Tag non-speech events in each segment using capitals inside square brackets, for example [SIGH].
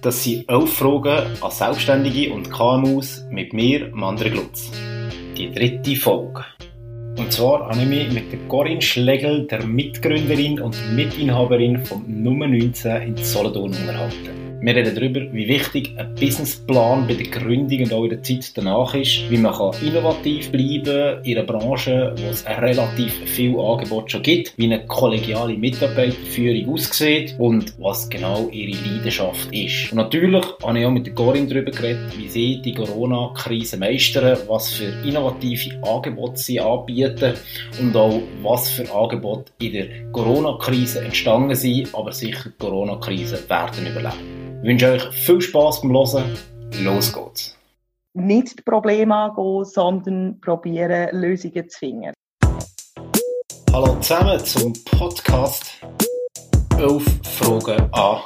Das sind elf Fragen an Selbstständige und KMUs mit mir, Mandre Glutz. Die dritte Folge. Und zwar habe ich mich mit der Corinne Schlegel, der Mitgründerin und Mitinhaberin vom Nummer 19 in Solothurn unterhalten. Wir reden darüber, wie wichtig ein Businessplan bei der Gründung und auch in der Zeit danach ist, wie man kann innovativ bleiben in einer Branche, wo es relativ viel Angebot schon gibt, wie eine kollegiale Mitarbeiterführung aussieht und was genau ihre Leidenschaft ist. Und natürlich habe ich auch mit der Corinne darüber geredet, wie sie die Corona-Krise meistern, was für innovative Angebote sie anbieten und auch was für Angebote in der Corona-Krise entstanden sind, aber sicher die Corona-Krise werden überleben. Ich wünsche euch viel Spaß beim Hören. Los geht's. Nicht die Probleme angehen, sondern probieren, Lösungen zu finden. Hallo zusammen zum Podcast 11 Fragen an.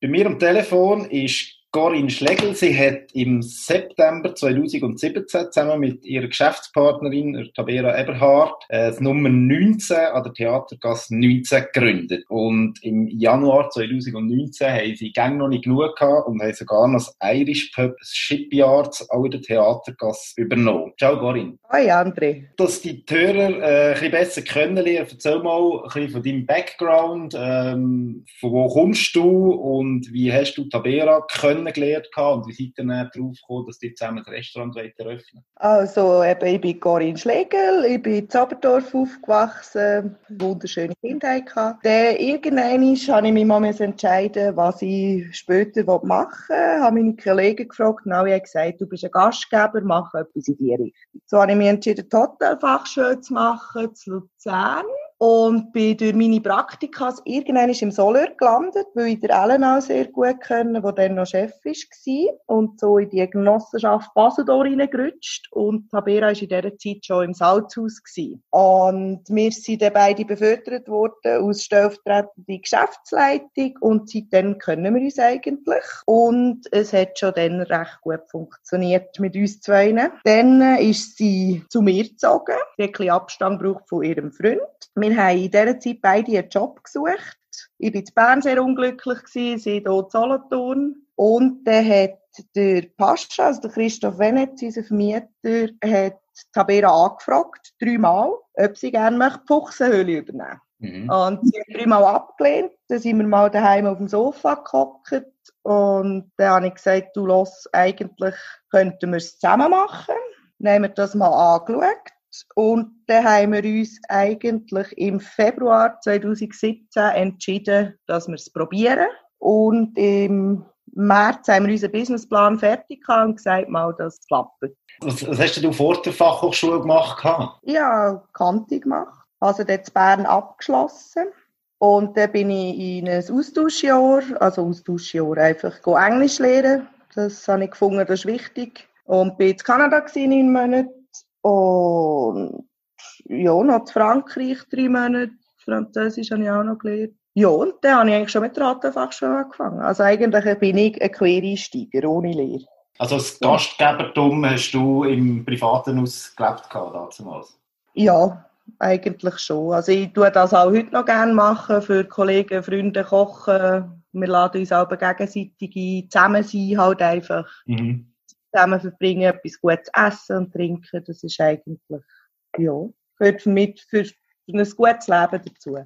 Bei mir am Telefon ist Corinne Schlegel. Sie hat im September 2017 zusammen mit ihrer Geschäftspartnerin Tabera Eberhardt äh, das Nummer 19 an der Theatergasse 19 gegründet. Und im Januar 2019 haben sie gang noch nicht genug gehabt und haben sogar noch das Irish Pub Shipyards auch in der Theatergasse übernommen. Ciao Corinne. Hi André. Dass die Hörer äh, ein bisschen besser kennenlernen, erzähl mal ein bisschen von deinem Background. Ähm, von wo kommst du und wie hast du Tabera können kennengelernt und wie seid ihr dann darauf gekommen, dass ihr zusammen ein Restaurant eröffnen Also eben, ich bin Corinne Schlegel, ich bin in Zaberdorf aufgewachsen, wunderschöne Kindheit gehabt. Dann irgendwann habe ich mich mal entscheiden, was ich später machen will. Ich habe meine Kollegen gefragt und alle haben gesagt, du bist ein Gastgeber, mach etwas in die Richtung. So habe ich mich entschieden, die Hotelfachschule zu machen, zu Luzern und bin durch meine Praktika irgendwann im Solör gelandet, weil ich der Ellen auch sehr gut kenne, der dann noch Chef war. Und so in die Genossenschaft Basedor reingerutscht. Und Tabera war in dieser Zeit schon im Salzhaus. Gewesen. Und wir sind dann beide befördert worden aus stellvertretende Geschäftsleitung. Und seitdem kennen wir uns eigentlich. Und es hat schon dann recht gut funktioniert mit uns zwei. Dann ist sie zu mir gezogen. Sie hat ein bisschen Abstand gebraucht von ihrem Freund. Wir haben in dieser Zeit beide einen Job gesucht. Ich war in Bern sehr unglücklich, sie hier in Solothurn. Und dann hat der Pascha, also der Christoph Venetz, unser Vermieter, hat Tabera angefragt, dreimal, ob sie gerne die Fuchsenhöhle übernehmen mhm. Und sie hat dreimal abgelehnt. Dann sind wir mal daheim auf dem Sofa gehockt. Und dann habe ich gesagt, du los, eigentlich könnten wir es zusammen machen. Dann haben wir das mal angeschaut. Und dann haben wir uns eigentlich im Februar 2017 entschieden, dass wir es probieren. Und im März haben wir unseren Businessplan fertig gehabt und gesagt, mal, das klappt. Was, was hast du vor der Fachhochschule gemacht? Ja, Kante gemacht. Also dort in Bern abgeschlossen. Und dann bin ich in ein Austauschjahr, also Austauschjahr, einfach Englisch lernen. Das habe ich gefunden, das ist wichtig. Und bin in Kanada neun Monate und ja, noch in Frankreich drei Monate. Französisch habe ich auch noch gelernt. Ja, und dann habe ich eigentlich schon mit der Rattenfachschule angefangen. Also eigentlich bin ich ein Quereinsteiger, ohne Lehre. Also als Gastgebertum hast du im privaten Haus gelebt damals? Ja, eigentlich schon. Also ich tue das auch heute noch gerne machen, für Kollegen, Freunde kochen. Wir laden uns auch gegenseitig ein, zusammen sein halt einfach. Mhm zusammen verbringen, etwas Gutes essen und trinken, das ist eigentlich, ja, gehört für mich für, ein gutes Leben dazu.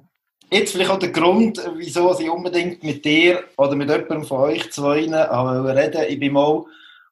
Jetzt vielleicht auch der Grund, wieso ich unbedingt mit dir oder mit jemandem von euch zwei reden Ich bin mal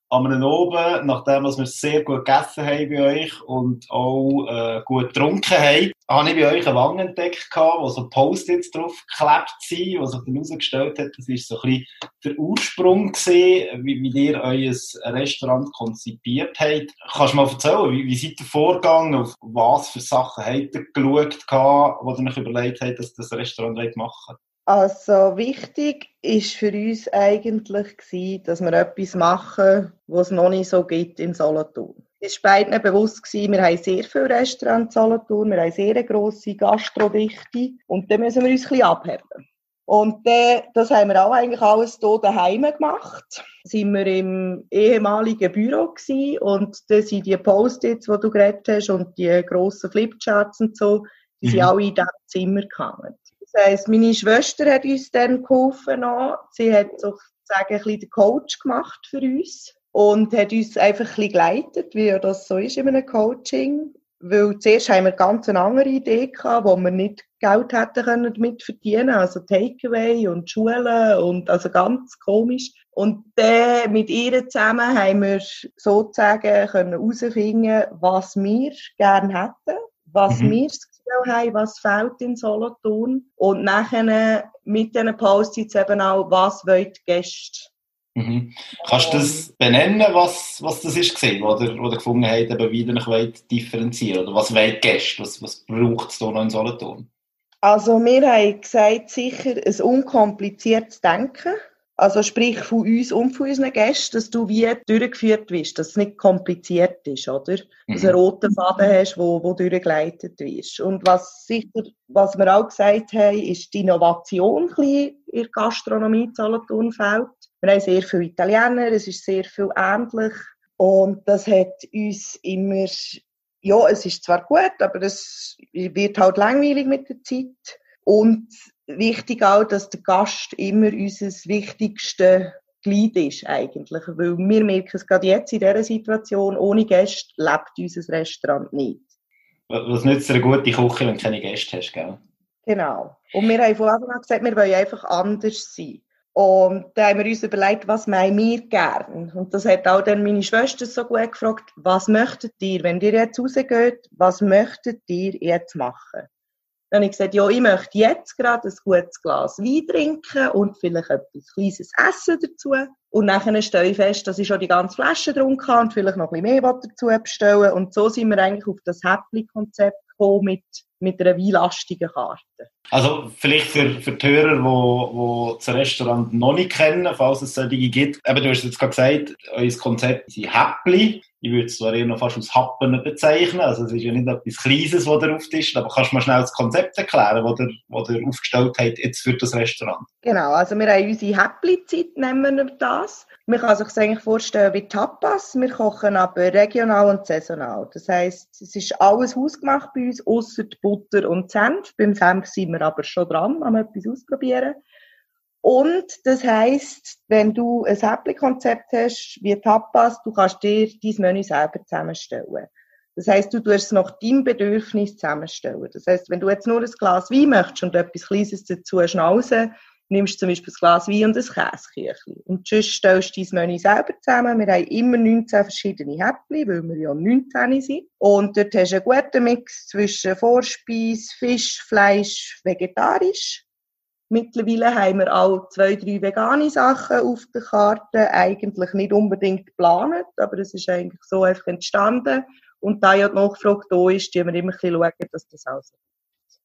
an einem Oben, nachdem wir sehr gut gegessen haben bei euch und auch äh, gut getrunken haben, habe ich bei euch eine Wange entdeckt, wo so Post-its drauf geklebt sind, was sich dann herausgestellt hat, das ist so ein bisschen der Ursprung gesehen, wie, wie ihr euer Restaurant konzipiert habt. Kannst du mal erzählen, wie, wie seid ihr vorgegangen, auf was für Sachen habt ihr geschaut, wo ihr euch überlegt habt, dass das Restaurant machen wollt? Also wichtig ist für uns eigentlich gewesen, dass wir etwas machen, was es noch nicht so gibt in Solothurn. Es war beiden bewusst gewesen, wir haben sehr viele Restaurants in Solothurn, wir haben sehr eine grosse Gastrodichte und da müssen wir uns ein bisschen abheben. Und dann, das haben wir auch eigentlich alles hier daheim gemacht. Sind wir im ehemaligen Büro gewesen und da sind die Post-its, die du geredet hast und die grossen Flipcharts und so, die mhm. sind alle in diesem Zimmer gehangen Das heisst, meine Schwester hat uns dann geholfen. Sie hat sozusagen ein bisschen den Coach gemacht für uns und hat uns einfach ein bisschen geleitet, wie das so ist in einem Coaching. Weil zuerst haben wir ganz eine andere Idee gehabt, wo wir nicht Geld hätten können damit verdienen, also Takeaway und Schulen und also ganz komisch. Und dann mit ihr zusammen haben wir sozusagen können herausfinden, was wir gerne hätten, was mhm. wir das Gefühl haben, was fehlt in Solothurn. Und nachher mit diesen Post-its eben auch, was wollen die Gäste? Mhm. Kannst du das benennen, was, was das ist gesehen, oder, oder gefunden habt, eben wieder noch differenzieren? Oder was wollt Gäste, was, was braucht es da noch in Solothurn? Also wir haben gesagt, sicher ein unkompliziertes Denken, also sprich von uns und von unseren Gästen, dass du wie durchgeführt wirst, dass es nicht kompliziert ist, oder? Mhm. Dass du einen roten Faden hast, wo, wo durchgeleitet wirst. Und was sicher, was wir auch gesagt haben, ist die Innovation in der Gastronomie Solothurn fällt. Wir haben sehr viele Italiener, es ist sehr viel ähnlich. Und das hat uns immer, ja, es ist zwar gut, aber es wird halt langweilig mit der Zeit. Und wichtig auch, dass der Gast immer unser wichtigste Glied ist eigentlich. Weil wir merken es gerade jetzt in dieser Situation, ohne Gäste lebt unser Restaurant nicht. Was nützt eine gute Küche, wenn du keine Gäste hast, gell? Genau. Und wir haben von Anfang an gesagt, wir wollen einfach anders sein. Und da haben wir uns überlegt, was meinen wir gern? Und das hat auch dann meine Schwester so gut gefragt, was möchtet ihr, wenn ihr jetzt rausgeht, was möchtet ihr jetzt machen? Dann habe ich gesagt, ja, ich möchte jetzt gerade ein gutes Glas Wein trinken und vielleicht etwas kleines Essen dazu. Und nachher stelle ich fest, dass ich schon die ganze Flasche drum kann und vielleicht noch ein bisschen mehr dazu bestellen. Und so sind wir eigentlich auf das Happy-Konzept gekommen mit mit einer weinlastigen Karte. Also vielleicht für, für die Hörer, die wo, wo das Restaurant noch nicht kennen, falls es solche gibt. Eben, du hast jetzt gerade gesagt, euer Konzept sind Häppli. Ich würde es zwar eher noch fast als Happen bezeichnen. Also es ist ja nicht etwas Kleines, was da auf ist, aber kannst du mal schnell das Konzept erklären, das ihr, was ihr aufgestellt habt jetzt für das Restaurant? Genau, also wir haben unsere Häppli-Zeit, nennen wir das. Man kann sich das eigentlich vorstellen wie Tapas. Wir kochen aber regional und saisonal. Das heisst, es ist alles hausgemacht bei uns, außer Butter und Senf. Beim Senf sind wir aber schon dran, am etwas ausprobieren. Und das heisst, wenn du ein Häppli-Konzept hast, wie Tapas, du kannst dir dein Menü selber zusammenstellen. Das heisst, du tust es nach deinem Bedürfnis zusammenstellen. Das heisst, wenn du jetzt nur ein Glas Wein möchtest und etwas Kleines dazu schnauzen, nimmst zum Beispiel ein Glas Wein und ein Käseküchli. Und sonst stellst du dein Menü selber zusammen. Wir haben immer 19 verschiedene Häppchen, weil wir ja 19 sind. Und dort hast du einen guten Mix zwischen Vorspeis, Fisch, Fleisch, vegetarisch. Mittlerweile haben wir auch zwei, drei vegane Sachen auf der Karte. Eigentlich nicht unbedingt geplant, aber es ist eigentlich so einfach entstanden. Und da ja die Nachfrage da ist, die wir immer ein bisschen schauen, dass das auch so ist.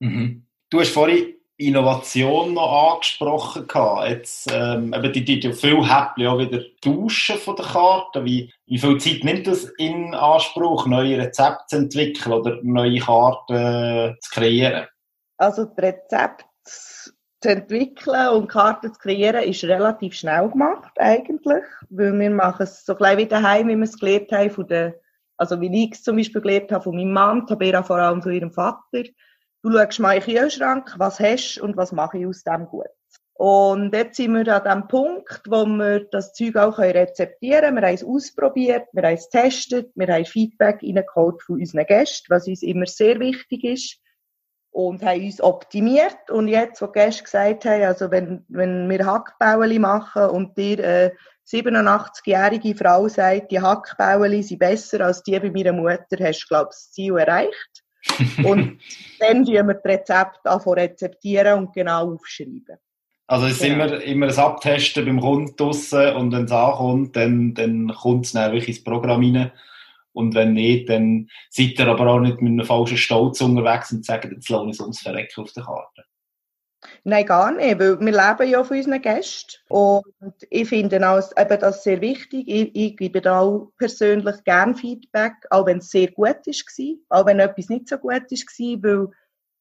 Mhm. Du hast vorhin Innovation noch angesprochen gehabt. Jetzt, ähm, eben die, die, die viel Häppchen auch wieder tauschen von der Karte. Wie, wie viel Zeit nimmt das in Anspruch, neue Rezepte zu entwickeln oder neue Karten äh, zu kreieren? Also, die Rezepte zu entwickeln und Karten zu kreieren ist relativ schnell gemacht, eigentlich. Weil wir machen es so gleich wie daheim, wie wir es gelernt haben von der, also wie ich es zum Beispiel gelernt habe von meinem Mann, Tabera vor allem von ihrem Vater Du schaust mal in den Kühlschrank, was hast und was mache ich aus dem gut. Und jetzt sind wir an dem Punkt, wo wir das Zeug auch rezeptieren können. Wir haben es ausprobiert, wir haben es getestet, wir haben Feedback reingeholt von unseren Gästen, was uns immer sehr wichtig ist. Und haben uns optimiert. Und jetzt, wo die Gäste gesagt haben, also wenn, wenn wir Hackbauli machen und dir eine 87-jährige Frau sagt, die Hackbauli sind besser als die bei meiner Mutter, hast du, glaube ich, das Ziel erreicht und [LAUGHS] dann tun wir das Rezept anfangen rezeptieren und genau aufschreiben. Also es ist genau. immer, immer ein Abtesten beim Kunden draussen und wenn es ankommt, dann, dann kommt es dann wirklich ins Programm rein. Und wenn nicht, dann seid ihr aber auch nicht mit einem falschen Stolz unterwegs und sagt, jetzt lohne ich uns verrecken auf der Karte. Nein, gar nicht, weil wir leben ja von unseren Gästen. Und ich finde auch, eben das sehr wichtig. Ich, ich gebe da auch persönlich gerne Feedback, auch wenn es sehr gut war, auch wenn etwas nicht so gut war, weil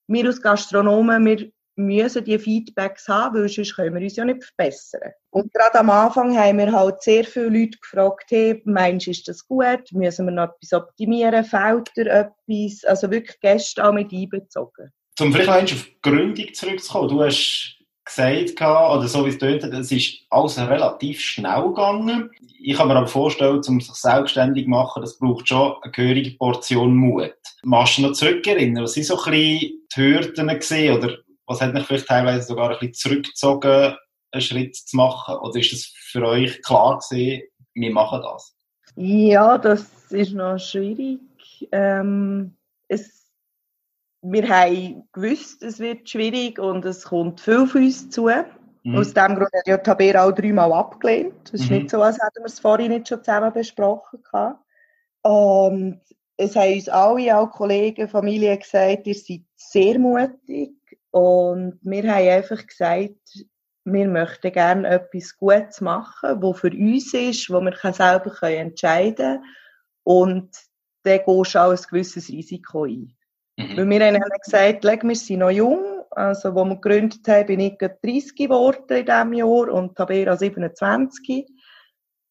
wir als Gastronomen, wir müssen die Feedbacks haben, weil sonst können wir uns ja nicht verbessern. Und gerade am Anfang haben wir halt sehr viele Leute gefragt, hey, meinst du, ist das gut? Müssen wir noch etwas optimieren? Fehlt dir etwas? Also wirklich Gäste auch mit einbezogen. Zum vielleicht noch auf die Gründung zurückzukommen. Du hast gesagt, oder so wie es tönt, es ist alles relativ schnell gegangen. Ich kann mir aber vorstellen, um sich selbstständig zu machen, das braucht schon eine gehörige Portion Mut. Machst du noch zurückerinnern? Was sind so ein bisschen die Hürden gewesen, oder was hat mich vielleicht teilweise sogar ein bisschen zurückgezogen, einen Schritt zu machen? Oder ist das für euch klar gewesen, wir machen das? Ja, das ist noch schwierig. Ähm, es, wir haben gewusst, es wird schwierig und es kommt viel auf uns zu. Mhm. Aus dem Grund hat ja Tabea auch dreimal abgelehnt. Es ist mhm. nicht so, als hätten wir es vorhin nicht schon zusammen besprochen. Gehabt. Und es haben uns alle, auch Kollegen, Familie gesagt, ihr seid sehr mutig. Und wir haben einfach gesagt, wir möchten gerne etwas Gutes machen, was für uns ist, wo wir selber entscheiden können. Und dann gehst du auch ein gewisses Risiko ein. Mhm. Weil wir haben gesagt, wir sind noch jung, also wo wir gegründet haben, bin ich 30 geworden in diesem Jahr und Tabera 27.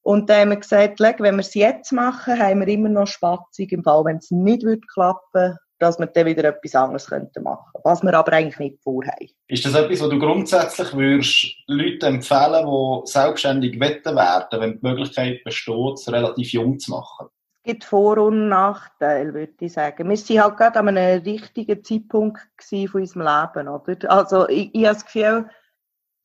Und dann haben wir gesagt, wenn wir es jetzt machen, haben wir immer noch Spatzig im Fall, wenn es nicht klappen würde dass wir dann wieder etwas anderes könnten machen was wir aber eigentlich nicht vorhaben. Ist das etwas, was du grundsätzlich würdest Leuten empfehlen, die selbstständig wetten werden, wenn die Möglichkeit besteht, es relativ jung zu machen? Es gibt Vor- und Nachteile, würde ich sagen. Wir waren halt gerade an einem richtigen Zeitpunkt von unserem Leben. Oder? Also ich, ich habe das Gefühl,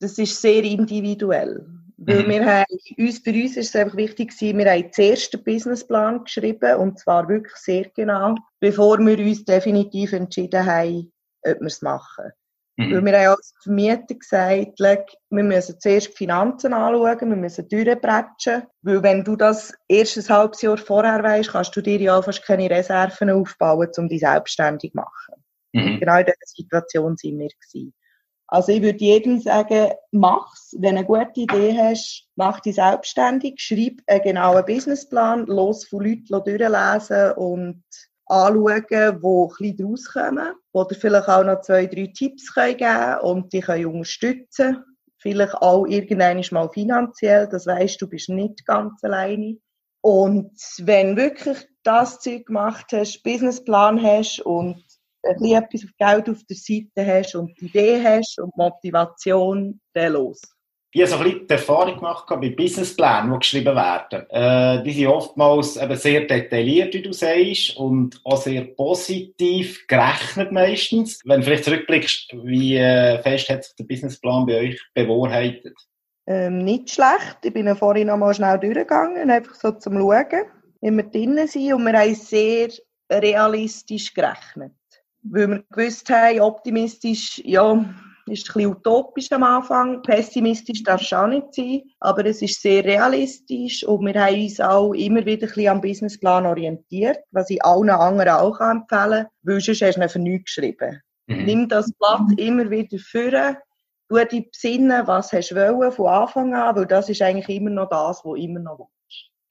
das ist sehr individuell. Weil mhm. wir haben, uns, für uns ist es einfach wichtig gewesen, wir haben den ersten Businessplan geschrieben, und zwar wirklich sehr genau, bevor wir uns definitiv entschieden haben, ob wir es machen. Mhm. Weil wir haben als Vermieter gesagt, wir müssen zuerst die Finanzen anschauen, wir müssen durchbretschen, weil wenn du das erst ein halbes Jahr vorher weißt, kannst du dir ja fast keine Reserven aufbauen, um dich selbstständig zu machen. Mhm. Genau in dieser Situation sind wir gewesen. Also ich würde jedem sagen, mach's. Wenn du eine gute Idee hast, mach dich selbstständig, schreib einen genauen Businessplan, los von Leuten durchlesen und anschauen, die ein bisschen rauskommen, wo dir vielleicht auch noch zwei, drei Tipps geben können und dich unterstützen Vielleicht auch irgendwann mal finanziell, das weißt du, bist nicht ganz alleine. Und wenn wirklich das Zeug gemacht hast, Businessplan hast und ein bisschen etwas Geld auf der Seite hast und die Idee hast und Motivation, dann los. Ich habe so ein bisschen die Erfahrung gemacht bei Businessplänen, die geschrieben werden. Äh, die sind oftmals eben sehr detailliert, wie du sagst, und auch sehr positiv gerechnet meistens. Wenn du vielleicht zurückblickst, wie äh, fest hat sich der Businessplan bei euch bewahrheitet? Ähm, nicht schlecht. Ich bin vorhin noch mal schnell durchgegangen, einfach so zum Schauen, wie wir drinnen sind. Und wir haben sehr realistisch gerechnet weil wir gewusst haben, optimistisch, ja, ist ein bisschen utopisch am Anfang, pessimistisch darf es auch nicht sein, aber es ist sehr realistisch und wir haben uns auch immer wieder ein bisschen am Businessplan orientiert, was ich allen anderen auch empfehlen kann, weil sonst hast du für nichts geschrieben. Mhm. Nimm das Blatt immer wieder führen, tu dich besinnen, was hast du wollen von Anfang an, weil das ist eigentlich immer noch das, was immer noch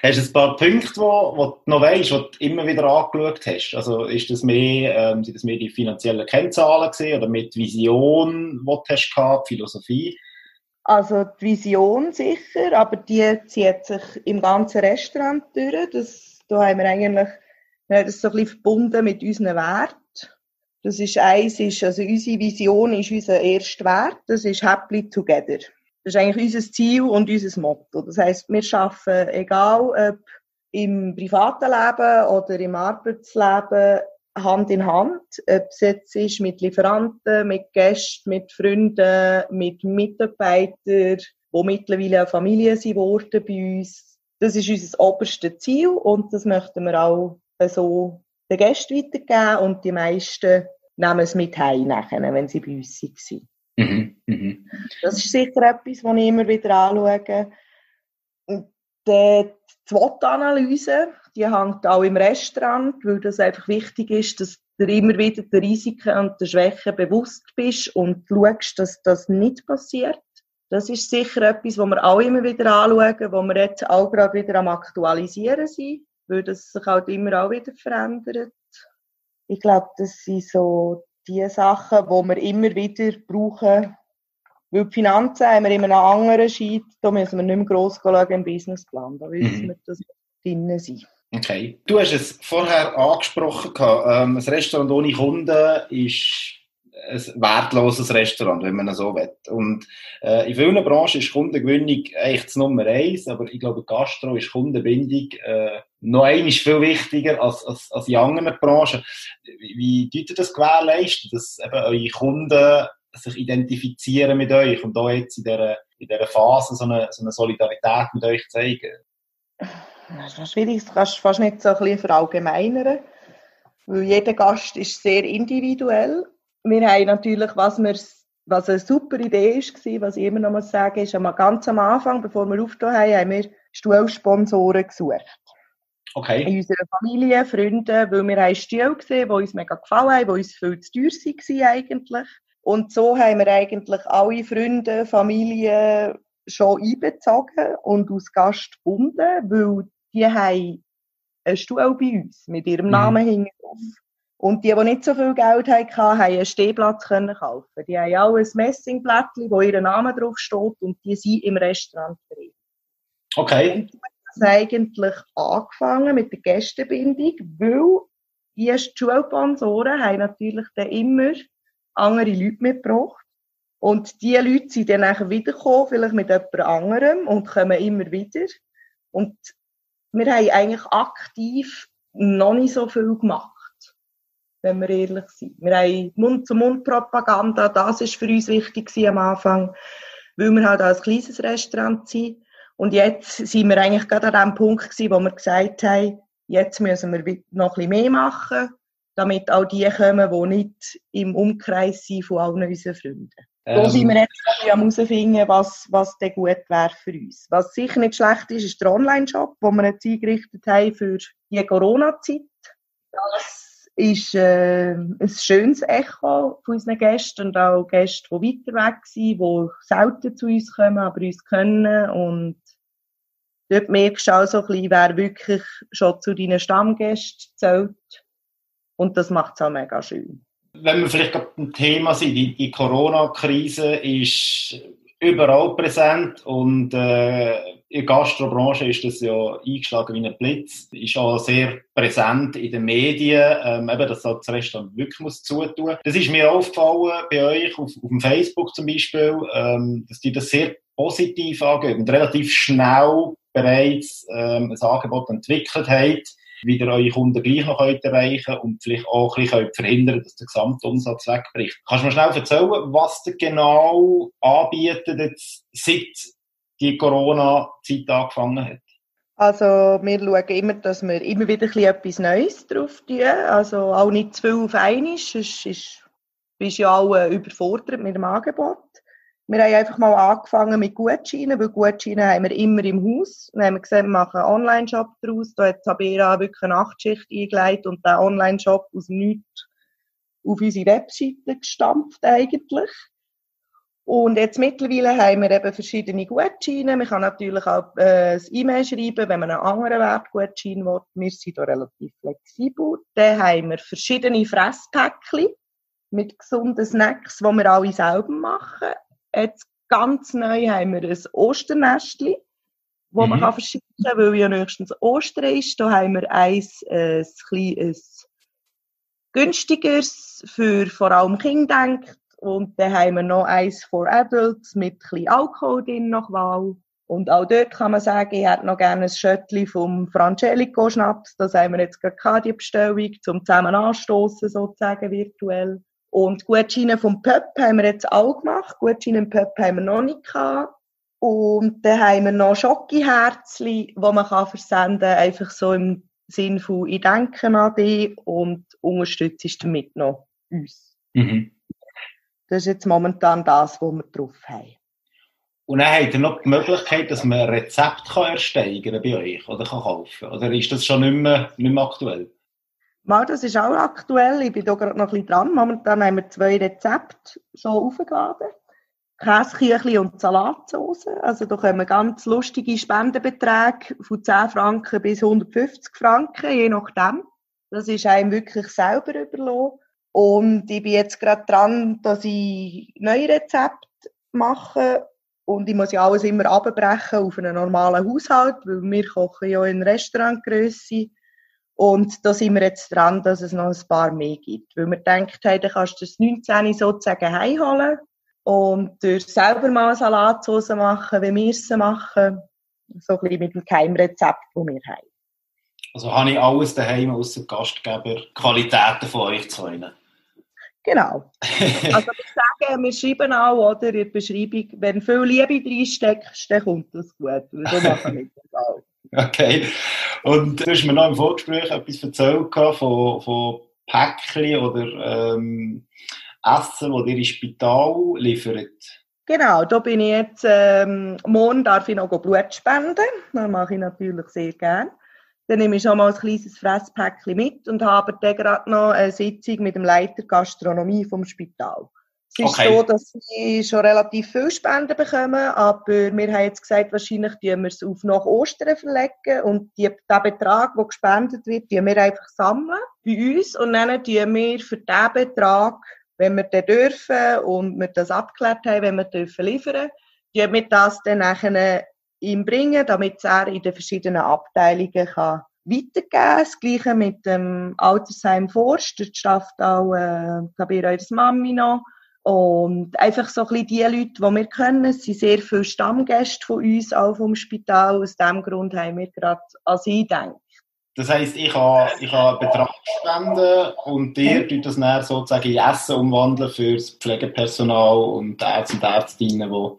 Hast du ein paar Punkte, wo du noch weißt, die du immer wieder angeschaut hast? Also ist das mehr, ähm, sind das mehr die finanziellen Kennzahlen gewesen, oder mit Vision, die du hast gehabt, Philosophie? Also die Vision sicher, aber die zieht sich im ganzen Restaurant durch. Das, da haben wir eigentlich wir haben das so ein bisschen verbunden mit unseren Werten. Das ist eins, ist, also unsere Vision ist unser erster Wert, das ist Happy Together. Das ist eigentlich unser Ziel und unser Motto. Das heisst, wir arbeiten, egal ob im privaten Leben oder im Arbeitsleben, Hand in Hand. Ob es jetzt ist mit Lieferanten, mit Gästen, mit Freunden, mit Mitarbeitern, die mittlerweile eine Familie sind worden bei uns. Das ist unser oberstes Ziel und das möchten wir auch so den Gästen weitergeben und die meisten nehmen es mit heim wenn sie bei uns sind. Mhm, mhm. Das ist sicher etwas, was ich immer wieder anschaue. Die SWOT-Analyse, die hängt auch im Restaurant, weil das einfach wichtig ist, dass du immer wieder den Risiken und den Schwächen bewusst bist und schaust, dass das nicht passiert. Das ist sicher etwas, was wir auch immer wieder anschauen, wo wir jetzt auch gerade wieder am Aktualisieren sind, weil das sich halt immer auch wieder verändert. Ich glaube, das sind so die Sachen, die wir immer wieder brauchen. Weil die Finanzen haben wir in einem anderen Sheet, da müssen wir nicht mehr gross schauen im Businessplan. Da wissen mhm. wir, dass wir drinnen sind. Okay. Du hast es vorher angesprochen, ähm, ein Restaurant ohne Kunden ist ein wertloses Restaurant, wenn man so will. Und äh, in vielen Branchen ist Kundengewinnung das Nummer eins, aber ich glaube, Gastro ist Kundenbindung äh, noch einmal viel wichtiger als, als, als in anderen Branchen. Wie tut ihr das gewährleisten, dass eben eure Kunden sich identifizieren mit euch und da jetzt in dieser, in dieser Phase so eine, so eine Solidarität mit euch zeigen? Das ist schwierig, das kannst du fast nicht so ein bisschen verallgemeinern, weil jeder Gast ist sehr individuell. Wir haben natürlich, was, wir, was eine super Idee war, was ich immer noch mal sagen ist, ganz am Anfang, bevor wir aufgetan haben, haben wir Stuhlsponsoren gesucht. Okay. In unserer Familie, Freunden, weil wir haben Stühle gesehen, die uns mega gefallen haben, die uns viel zu teuer waren eigentlich. Und so haben wir eigentlich alle Freunde, Familie schon einbezogen und als Gast gebunden, weil die haben einen Stuhl bei uns mit ihrem mhm. Namen hinten drauf. Und die, die nicht so viel Geld hatten, haben einen Stehplatz können kaufen. Die haben auch ein Messingblättchen, wo ihr Name drauf steht und die sind im Restaurant drin. Okay. Und das eigentlich angefangen mit der Gästebindung, weil die Schulsponsoren haben natürlich dann immer andere Leute mitgebracht. Und die Leute sind dann nachher wiedergekommen, vielleicht mit jemand anderem und kommen immer wieder. Und wir haben eigentlich aktiv noch nicht so viel gemacht, wenn wir ehrlich sind. Wir haben Mund-zu-Mund-Propaganda, das ist für uns wichtig am Anfang, weil wir halt als kleines Restaurant sind. Und jetzt sind wir eigentlich gerade an dem Punkt gewesen, wo wir gesagt haben, jetzt müssen wir noch ein bisschen mehr machen, damit auch die kommen, die nicht im Umkreis sind von allen unseren Freunden. Ähm, da sind wir jetzt am herausfinden, was, was denn gut wäre für uns. Was sicher nicht schlecht ist, ist der Online-Shop, den wir jetzt eingerichtet haben für die Corona-Zeit. Das ist äh, ein schönes Echo von unseren Gästen und auch Gäste, die weiter weg sind, die selten zu uns kommen, aber uns können. Und dort merkst du auch so ein bisschen, wer wirklich schon zu deinen Stammgästen zählt. Und das macht es auch mega schön wenn wir vielleicht ein Thema sind, die, die Corona-Krise ist überall präsent und äh, in der Gastrobranche ist das ja eingeschlagen wie ein Blitz, ist auch sehr präsent in den Medien, ähm, eben, dass das Restaurant wirklich muss zutun. Das ist mir aufgefallen bei euch auf, auf dem Facebook zum Beispiel, ähm, dass die das sehr positiv angehen und relativ schnell bereits ähm, ein Angebot entwickelt haben wieder eure Kunden gleich noch erreichen könnt und vielleicht auch ein bisschen verhindern dass der Gesamtumsatz wegbricht. Kannst du mir schnell erzählen, was ihr genau anbietet, jetzt, seit die Corona-Zeit angefangen hat? Also wir schauen immer, dass wir immer wieder etwas Neues drauf tun. Also auch nicht zu viel auf einmal, sonst ist, bist du ja auch überfordert mit dem Angebot. Wir haben einfach mal angefangen mit Gutscheinen, weil Gutscheine haben wir immer im Haus. Dann haben wir gesehen, wir machen einen Online-Shop daraus. Da hat Sabera wirklich eine Nachtschicht eingelegt und den Online-Shop aus Nichts auf unsere Webseite gestampft eigentlich. Und jetzt mittlerweile haben wir eben verschiedene Gutscheine. Man kann natürlich auch äh, ein E-Mail schreiben, wenn man einen anderen Wertgutschein will. Wir sind da relativ flexibel. Dann haben wir verschiedene Fresspäckchen mit gesunden Snacks, die wir alle selber machen. Jetzt ganz neu haben wir ein Osternestli, wo mhm. man kann verschicken kann, weil ja nächstens Ostern ist. Da haben wir eins, äh, ein kleines günstigeres für vor allem Kinder denkt. Und dann haben wir noch eins for Adults mit ein Alkohol drin nach Wahl. Und auch dort kann man sagen, ich hätte noch gerne ein Schöttli vom Frangelico Schnaps. Das haben wir jetzt gerade die Bestellung, zum zusammen anstoßen sozusagen virtuell. Und Gutscheine vom Pöpp haben wir jetzt auch gemacht. Gutscheine im Pöpp haben wir noch nicht gehabt. Und dann haben wir noch Schokiherzchen, die man kann versenden kann, einfach so im Sinn von, ich denke an dich und unterstützt damit noch uns. Mhm. Das ist jetzt momentan das, was wir drauf haben. Und dann habt ihr noch die Möglichkeit, dass man ein Rezept kann ersteigern bei euch oder kann kaufen Oder ist das schon nicht mehr, nicht mehr aktuell? Mal, das ist auch aktuell. Ich bin da gerade noch ein bisschen dran. Momentan haben wir zwei Rezepte so aufgeladen. Käseküchli und Salatsauce. Also da kommen ganz lustige Spendenbeträge von 10 Franken bis 150 Franken, je nachdem. Das ist einem wirklich selber überlassen. Und ich bin jetzt gerade dran, dass ich neue Rezepte mache. Und ich muss ja alles immer abbrechen auf einen normalen Haushalt, weil wir kochen ja in Restaurantgröße. Und da sind wir jetzt dran, dass es noch ein paar mehr gibt. Weil wir denkt haben, dann kannst du das 19 sozusagen heimholen und durch selber mal Salatsauce machen, wie wir es machen. So ein bisschen mit dem Keimrezept, das wir haben. Also habe ich alles daheim außer Gastgeber Qualitäten von euch zu ihnen. Genau. [LAUGHS] Also ich sage, wir schreiben auch, oder, in der Beschreibung, wenn viel Liebe reinsteckst, dann kommt das gut. So machen wir das auch. [LAUGHS] Okay. Und du hast mir noch im Vorgespräch etwas erzählt von, von Päckchen oder ähm, Essen, das ihr ins Spital liefert. Genau, da bin ich jetzt, ähm, morgen darf ich noch Blut spenden. Das mache ich natürlich sehr gerne. Dann nehme ich schon mal ein kleines Fresspäckchen mit und habe dann gerade noch eine Sitzung mit dem Leiter Gastronomie vom Spital. Es ist okay. so, dass sie schon relativ viel Spenden bekommen, aber wir haben jetzt gesagt, wahrscheinlich tun wir es auf nach Ostern verlegen und die, den Betrag, der gespendet wird, tun wir einfach sammeln bei uns und dann tun wir für diesen Betrag, wenn wir den dürfen und wir das abgeklärt haben, wenn wir dürfen liefern, tun wir das dann nachher ihm bringen, damit er in den verschiedenen Abteilungen kann weitergeben kann. Das Gleiche mit dem Altersheim Forst. Dort schafft auch, äh, ich, eure Mami noch. Und einfach so ein bisschen die Leute, die wir kennen, es sind sehr viele Stammgäste von uns, auch vom Spital. Aus diesem Grund haben wir gerade an sie gedacht. Das heisst, ich habe, ich habe Betrag spenden und dir tut das dann sozusagen in Essen umwandeln für das Pflegepersonal und Ärzte und Ärztinnen, die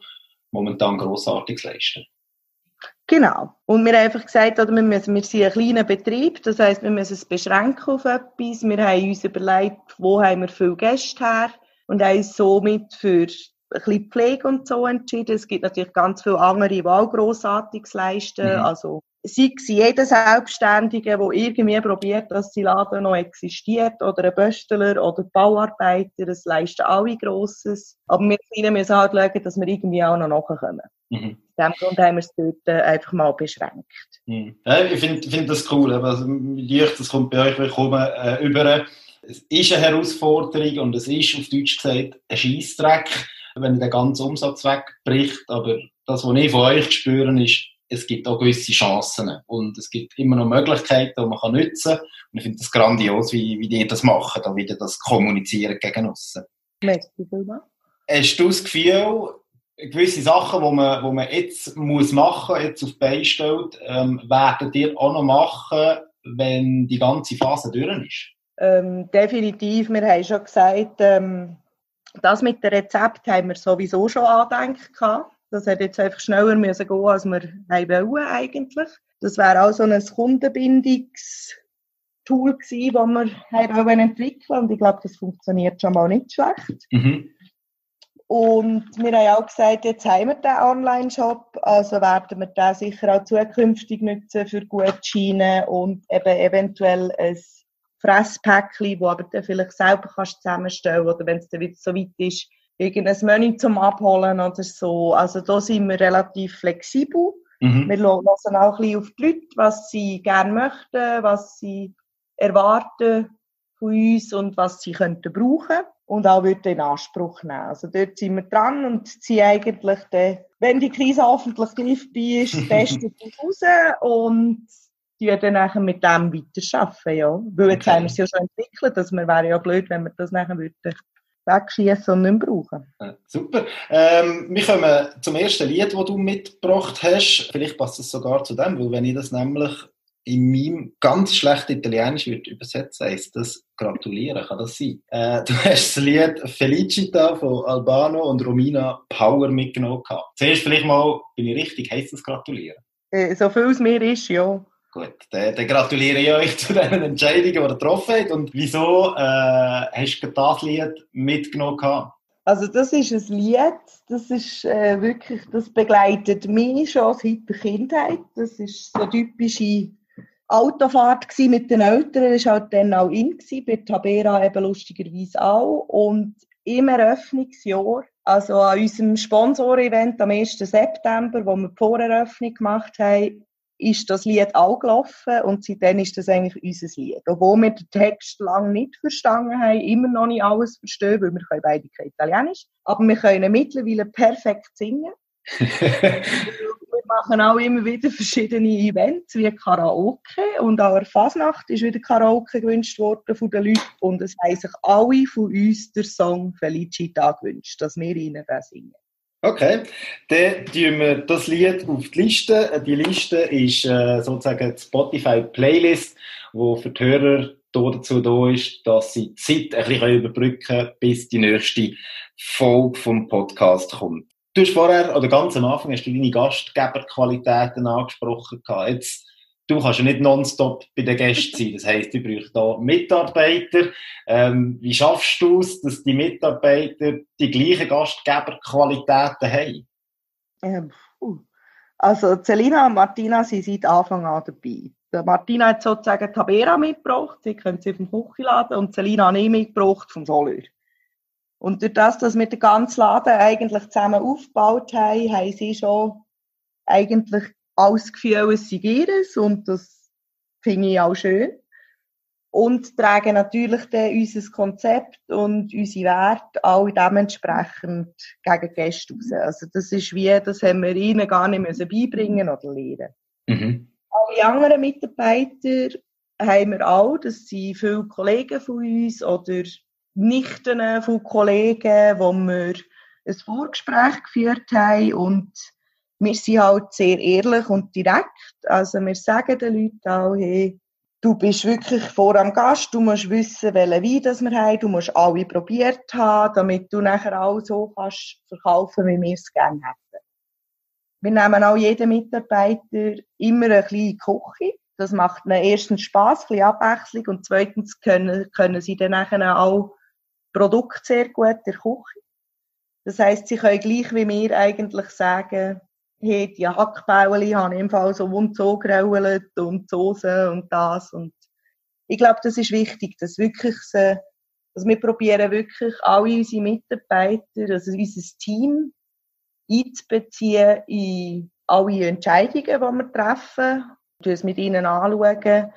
momentan Grossartiges leisten. Genau. Und wir haben einfach gesagt, oder wir, müssen, wir sind ein kleiner Betrieb, das heisst, wir müssen es beschränken auf etwas. Wir haben uns überlegt, wo haben wir viele Gäste her und haben uns somit für ein bisschen Pflege und so entschieden. Es gibt natürlich ganz viele andere, die auch Grossartiges leisten. Mhm. Also, sei es jeder Selbstständige, der irgendwie probiert, dass sein Laden noch existiert, oder ein Böstler oder Bauarbeiter, das leisten alle Grosses. Aber wir müssen halt schauen, dass wir irgendwie auch noch nachkommen. Mhm. Aus dem Grund haben wir es dort äh, einfach mal beschränkt. Mhm. Ja, ich finde find das cool. Also, das kommt bei euch willkommen äh, über. Es ist eine Herausforderung und es ist auf Deutsch gesagt ein Scheissdreck, wenn der ganze Umsatz wegbricht. Aber das, was ich von euch spüre, ist, es gibt auch gewisse Chancen und es gibt immer noch Möglichkeiten, die man kann nutzen kann. Und ich finde das grandios, wie, wie die das machen, da wieder das kommunizieren gegen uns. Merci Hast du das Gefühl, gewisse Sachen, die man, wo man jetzt muss machen, jetzt auf die Beine stellt, ähm, werden ihr auch noch machen, wenn die ganze Phase durch ist? Ähm, definitiv. Wir haben schon gesagt, ähm, das mit dem Rezept haben wir sowieso schon angedenkt. Das hätte jetzt einfach schneller müssen gehen, als wir wollen eigentlich. Das wäre auch so ein Kundenbindungstool gewesen, das wir haben entwickeln Und ich glaube, das funktioniert schon mal nicht schlecht. Mhm. Und wir haben auch gesagt, jetzt haben wir den Online-Shop, also werden wir den sicher auch zukünftig nutzen für Gutscheine und eben eventuell ein Fresspäckchen, wo aber dann vielleicht selber kannst zusammenstellen oder wenn es dann wieder so weit ist, irgendein Menü zum Abholen oder so. Also da sind wir relativ flexibel. Mhm. Wir hören auch ein bisschen auf die Leute, was sie gerne möchten, was sie erwarten von uns und was sie könnten brauchen und auch würde in Anspruch nehmen. Also dort sind wir dran und ziehen eigentlich, den, wenn die Krise hoffentlich greifbar ist, [LAUGHS] das Beste raus und die dann nachher mit dem weiterarbeiten, ja. Weil jetzt okay. haben wir es ja schon entwickelt, dass wir wäre ja blöd, wenn wir das nachher würden wegschießen und nicht mehr brauchen. Ja, super. Ähm, wir kommen zum ersten Lied, das du mitgebracht hast. Vielleicht passt es sogar zu dem, weil wenn ich das nämlich in meinem ganz schlechten Italienisch würde übersetzen, heisst das gratulieren, kann das sein? Äh, du hast das Lied Felicita von Albano und Romina Power mitgenommen. Zuerst vielleicht mal, bin ich richtig, heisst das gratulieren? Äh, so viel es mir ist, ja. Gut, dann, dann gratuliere ich euch [LAUGHS] zu den Entscheidungen, die ihr getroffen habt. Und wieso äh, hast du das Lied mitgenommen? Also das ist ein Lied, das ist äh, wirklich, das begleitet mich schon seit der Kindheit. Das ist so typische Autofahrt mit den Eltern, das war halt dann auch in, bei Tabera eben lustigerweise auch. Und im Eröffnungsjahr, also an unserem Sponsor-Event am 1. September, wo wir die Voreröffnung gemacht haben, ist das Lied auch gelaufen und seitdem ist das eigentlich unser Lied. Obwohl wir den Text lange nicht verstanden haben, immer noch nicht alles verstehen, weil wir können beide kein Italienisch, aber wir können mittlerweile perfekt singen. [LAUGHS] machen auch immer wieder verschiedene Events wie Karaoke und auch eine Fasnacht ist wieder Karaoke gewünscht worden von den Leuten und es haben sich alle von uns der Song Felicita gewünscht, dass wir ihnen das singen. Okay, dann tun wir das Lied auf die Liste. Die Liste ist äh, sozusagen die Spotify-Playlist, wo für die Hörer dazu da ist, dass sie die Zeit ein bisschen überbrücken können, bis die nächste Folge vom Podcast kommt. Du hast vorher, oder ganz am Anfang, hast du deine Gastgeberqualitäten angesprochen. Jetzt, du kannst ja nicht nonstop bei den Gästen sein. Das heisst, du brauchst da Mitarbeiter. Ähm, wie schaffst du es, dass die Mitarbeiter die gleichen Gastgeberqualitäten haben? Ähm, also, Celina und Martina sind seit Anfang an dabei. Martina hat sozusagen Tabera mitgebracht, sie können sie vom Küchenladen und Celina hat ich mitgebracht vom Soleur. Und durch das, dass wir den ganzen Laden eigentlich zusammen aufgebaut haben, haben sie schon eigentlich alles Gefühl, es sei ihres und das finde ich auch schön. Und tragen natürlich dann unser Konzept und unsere Werte auch dementsprechend gegen Gäste raus. Also das ist wie, das haben wir ihnen gar nicht müssen beibringen oder lernen. Mhm. Alle anderen Mitarbeiter haben wir auch, das sind viele Kollegen von uns oder Nichten von Kollegen, wo wir ein Vorgespräch geführt haben und wir sind halt sehr ehrlich und direkt. Also wir sagen den Leuten auch, hey, du bist wirklich vor am Gast, du musst wissen, welchen Wein das wir haben, du musst alle probiert haben, damit du nachher auch so kannst verkaufen, wie wir es gerne hätten. Wir nehmen auch jeden Mitarbeiter immer eine kleine Küche. Das macht ihnen erstens Spass, ein bisschen Abwechslung und zweitens können, können sie dann nachher auch Produkt sehr gut der Küche. Das heisst, sie können gleich wie wir eigentlich sagen, hey, die Hackbäueli habe ich im Fall so und so gerauelt und Soße und das und ich glaube, das ist wichtig, dass wirklich so, dass wir probieren wirklich alle unsere Mitarbeiter, also unser Team einzubeziehen in alle Entscheidungen, die wir treffen, uns mit ihnen anschauen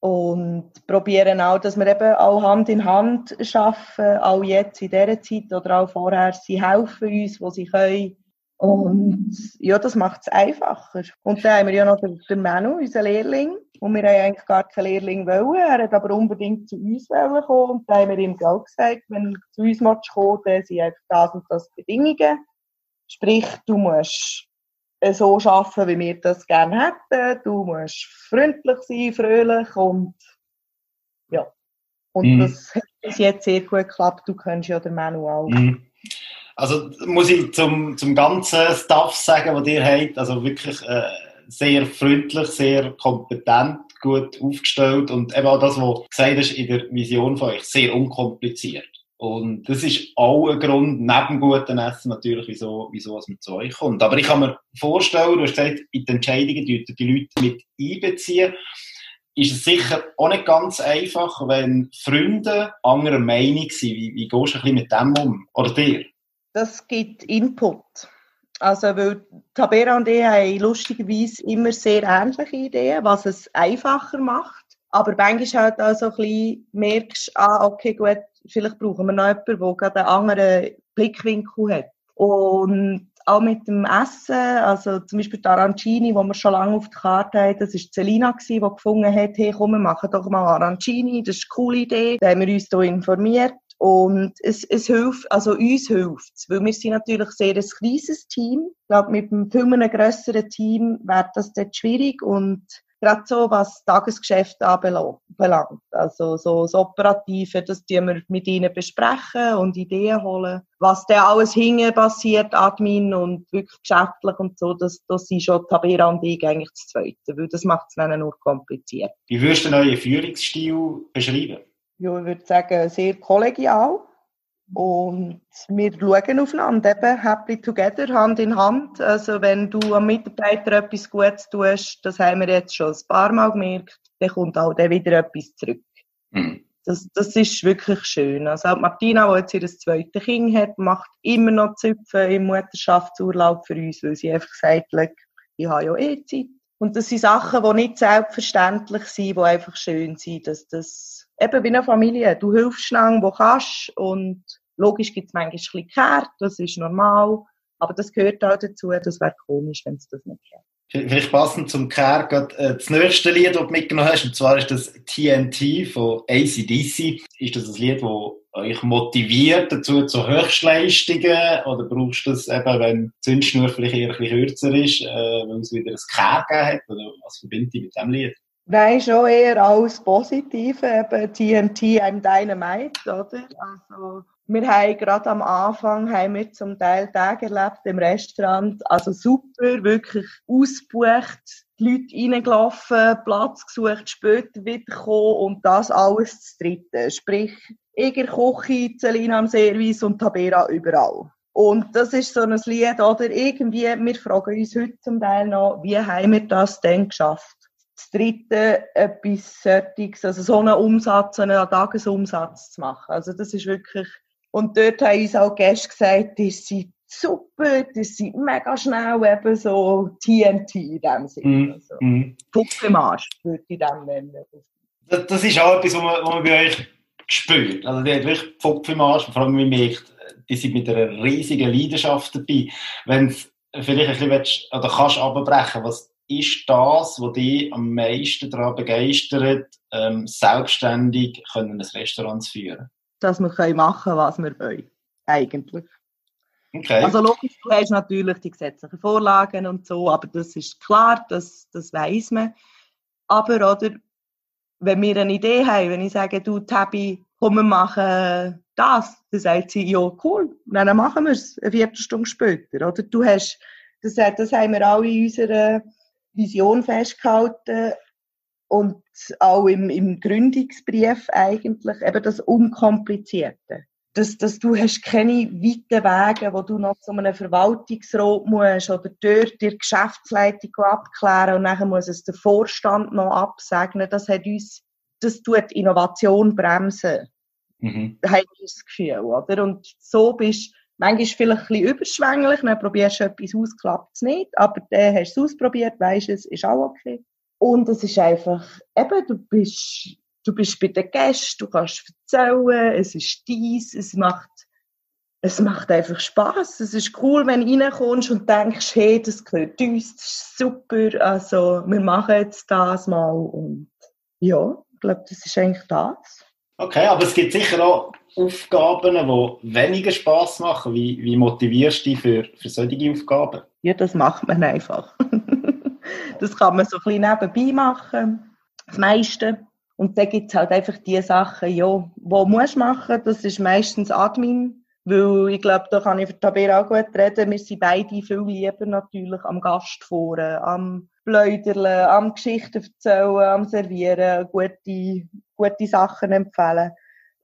und probieren auch, dass wir eben auch Hand in Hand arbeiten, auch jetzt in dieser Zeit oder auch vorher. Sie helfen uns, wo sie können. Und ja, das macht es einfacher. Und dann haben wir ja noch den, den Manu, unseren Lehrling. Und wir haben eigentlich gar keinen Lehrling wollen. Er hat aber unbedingt zu uns wollen kommen. Und dann haben wir ihm auch gesagt, wenn du zu uns kommen dann sind einfach das und das Bedingungen. Sprich, du musst so arbeiten, wie wir das gerne hätten. Du musst freundlich sein, fröhlich und ja. Und mhm. das hat bis jetzt sehr gut geklappt. Du kennst ja den Manual. Mhm. Also muss ich zum, zum ganzen Staff sagen, was ihr habt, also wirklich äh, sehr freundlich, sehr kompetent, gut aufgestellt und eben auch das, was gesagt hast in der Vision von euch, sehr unkompliziert. Und das ist auch ein Grund, neben gutem Essen natürlich, wieso, wieso es mit zu euch kommt. Aber ich kann mir vorstellen, du hast gesagt, in die Entscheidungen die Leute mit einbeziehen. Ist es sicher auch nicht ganz einfach, wenn Freunde anderer Meinung sind. Wie, wie gehst du ein bisschen mit dem um? Oder dir? Das gibt Input. Also, weil Tabera und ich haben lustigerweise immer sehr ähnliche Ideen, was es einfacher macht. Aber manchmal halt auch so ein bisschen merkst, ah, okay, gut, vielleicht brauchen wir noch jemanden, der gerade einen anderen Blickwinkel hat. Und auch mit dem Essen, also zum Beispiel die Arancini, die wir schon lange auf der Karte haben, das war Celina, die gefunden hat, hey, komm, wir machen doch mal Arancini, das ist eine coole Idee. Da haben wir uns hier informiert. Und es, es hilft, also uns hilft es, weil wir sind natürlich sehr ein kleines Team. Ich glaube, mit einem viel grösseren Team wäre das dort schwierig und gerade so, was das Tagesgeschäft anbelangt. Also so das Operative, das tun wir mit ihnen besprechen und Ideen holen. Was da alles hinten passiert, Admin und wirklich geschäftlich und so, das, das sind schon Tabera und ich eigentlich das Zweite, weil das macht es dann nur kompliziert. Wie würdest du den neuen Führungsstil beschreiben? Ja, ich würde sagen, sehr kollegial und wir schauen aufeinander, eben happy together, Hand in Hand. Also wenn du am Mitarbeiter etwas Gutes tust, das haben wir jetzt schon ein paar Mal gemerkt, dann kommt auch dann wieder etwas zurück. Mhm. Das, das ist wirklich schön. Also auch Martina, die jetzt ihr zweites Kind hat, macht immer noch Züpfen im Mutterschaftsurlaub für uns, weil sie einfach sagt, ich habe ja eh Zeit. Und das sind Sachen, die nicht selbstverständlich sind, die einfach schön sind, dass das eben wie eine Familie. Du hilfst schnell, wo kannst. Und logisch gibt es manchmal ein bisschen Kehrt, das ist normal. Aber das gehört auch dazu. Das wäre komisch, wenn es das nicht gäbe. Vielleicht passend zum Care äh, das nächste Lied, das du mitgenommen hast, und zwar ist das TNT von ACDC. Ist das ein Lied, das euch motiviert dazu zu Höchstleistungen oder brauchst du das eben, wenn die Zündschnur vielleicht eher ein bisschen kürzer ist, äh, weil es wieder ein Care gegeben hat? Oder was verbindet ihr mit diesem Lied? Nein, schon eher als Positive, eben TNT, I'm Dynamite, oder? Also, wir haben gerade am Anfang haben wir zum Teil Tage erlebt im Restaurant, also super, wirklich ausgebucht, die Leute reingelaufen, Platz gesucht, später wiedergekommen und das alles zu dritten. Sprich, Eger Kochi, Celina am Service und Tabera überall. Und das ist so ein Lied, oder irgendwie, wir fragen uns heute zum Teil noch, wie haben wir das denn geschafft? Das dritte etwas Fertiges, also so einen Umsatz, einen Tagesumsatz zu machen. Also das ist wirklich, und dort haben uns auch Gäste gesagt, die sind super, die sind mega schnell, eben so TNT in dem Sinne. Mm, also, mm. Puppenmarsch würde ich dem nennen. Das, das ist auch etwas, was man, was man bei euch spürt. Also die hat wirklich Puppenmarsch, vor allem man merkt, die sind mit einer riesigen Leidenschaft dabei. Wenn du vielleicht ein bisschen willst, oder kannst abbrechen, was ist das, was dich am meisten daran begeistert, ähm, selbstständig können ein Restaurant zu führen? Dass wir machen können, was wir wollen. Eigentlich. Okay. Also logisch, du hast natürlich die gesetzlichen Vorlagen und so, aber das ist klar, das, das weiß man. Aber oder, wenn wir eine Idee haben, wenn ich sage, du Tabi, komm, wir machen das, dann sagt sie, ja cool, dann machen wir es eine Viertelstunde später. Oder du hast, das, das haben wir alle in unserer Vision festgehalten und auch im, im Gründungsbrief eigentlich eben das Unkomplizierte. Dass, dass du hast keine weiten Wege, wo du noch zu einem Verwaltungsrat musst oder dort die Geschäftsleitung abklären und dann muss es der Vorstand noch absegnen. Das hat uns, das tut Innovation bremsen. Mhm. Habe ich das Gefühl, oder? Und so bist Manchmal vielleicht ein bisschen überschwänglich, dann probierst du etwas aus, klappt es nicht, aber dann hast du es ausprobiert, weisst es, ist auch okay. Und es ist einfach, eben, du bist, du bist bei den Gästen, du kannst erzählen, es ist dies, es macht, es macht einfach Spaß. Es ist cool, wenn du reinkommst und denkst, hey, das gehört uns, das ist super, also, wir machen jetzt das mal und, ja, ich glaube, das ist eigentlich das. Okay, aber es gibt sicher auch Aufgaben, die weniger Spaß machen. Wie, wie motivierst du dich für, für solche Aufgaben? Ja, das macht man einfach. [LAUGHS] das kann man so ein bisschen nebenbei machen, das meiste. Und dann gibt es halt einfach die Sachen, ja, die musst machen. Das ist meistens Admin. Weil ich glaube, da kann ich für Tabea auch gut reden. Wir sind beide viel lieber natürlich am Gast vorne, am Pläuderle, am Geschichten erzählen, am Servieren, gute, gute Sachen empfehlen.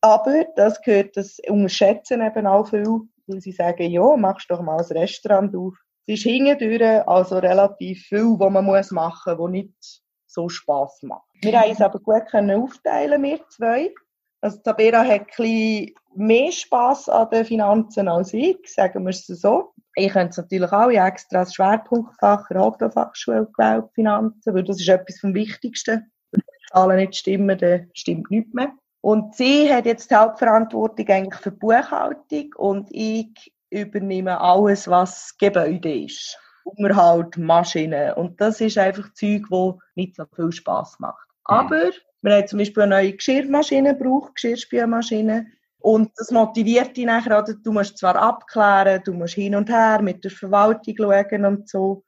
Aber das gehört, das unterschätzen eben auch viel, weil sie sagen, ja, machst doch mal ein Restaurant auf. Es ist hingedüre, also relativ viel, was man muss machen muss, was nicht so Spass macht. Wir haben es aber gut können aufteilen, wir zwei. Also Tabera hat ein bisschen mehr Spass an den Finanzen als ich, sagen wir es so. Ich könnte es natürlich auch, ich habe extra als Schwerpunktfach der Hauptfachschule gewählt, Finanzen, weil das ist etwas vom Wichtigsten. Wenn die Zahlen nicht stimmen, dann stimmt nichts mehr. Und sie hat jetzt die Hauptverantwortung eigentlich für die Buchhaltung und ich übernehme alles, was Gebäude ist. Unterhalt, Maschinen. Und das ist einfach Zeug, das nicht so viel Spass macht. Mhm. Aber wir haben zum Beispiel eine neue Geschirrmaschine gebraucht, Geschirrspülmaschine. Und das motiviert dich nachher, oder? du musst zwar abklären, du musst hin und her mit der Verwaltung schauen und so,